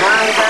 Bye.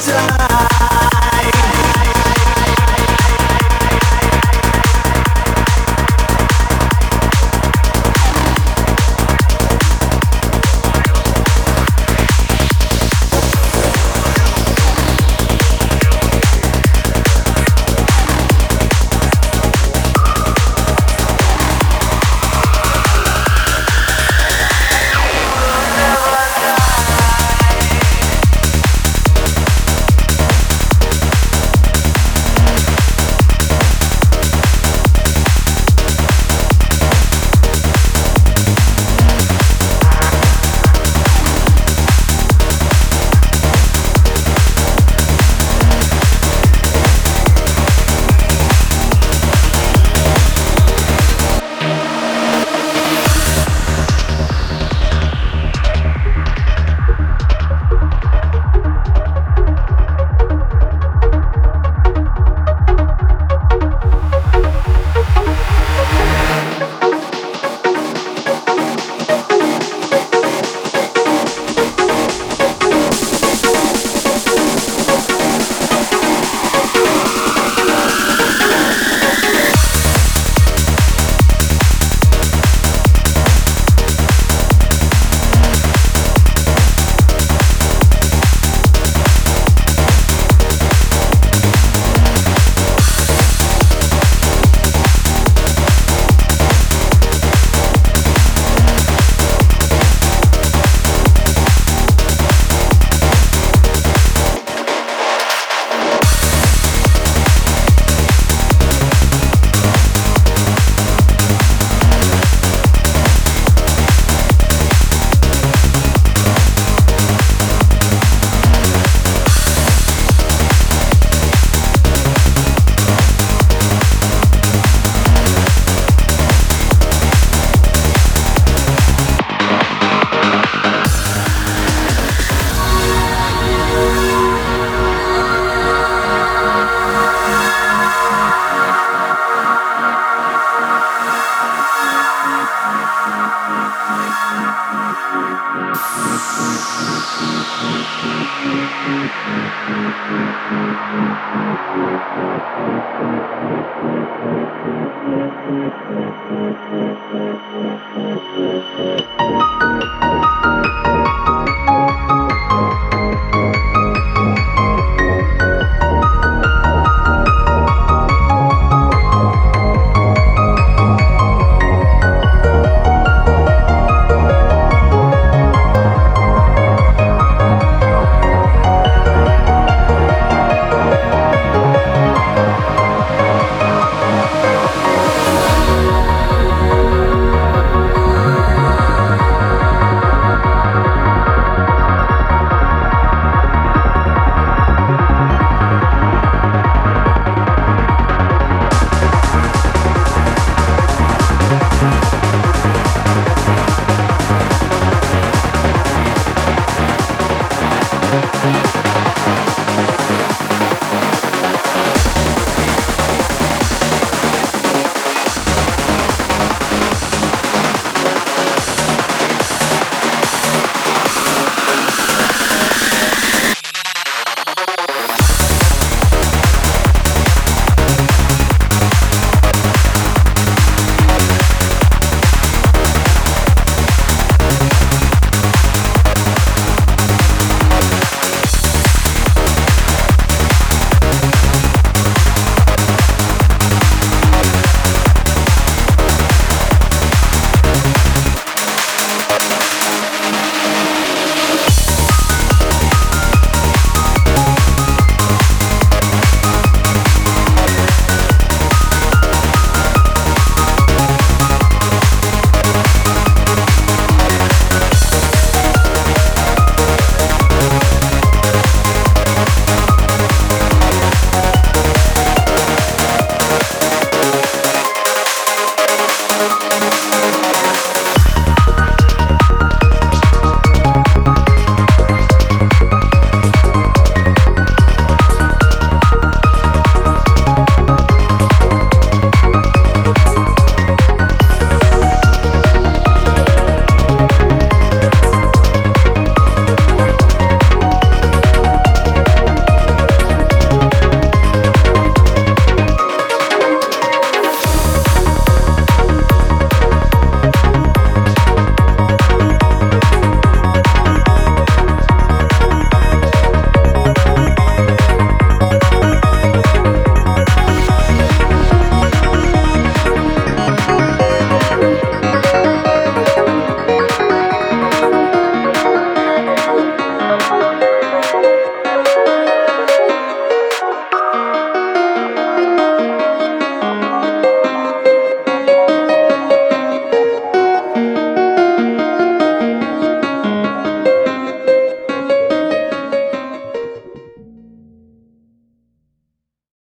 time.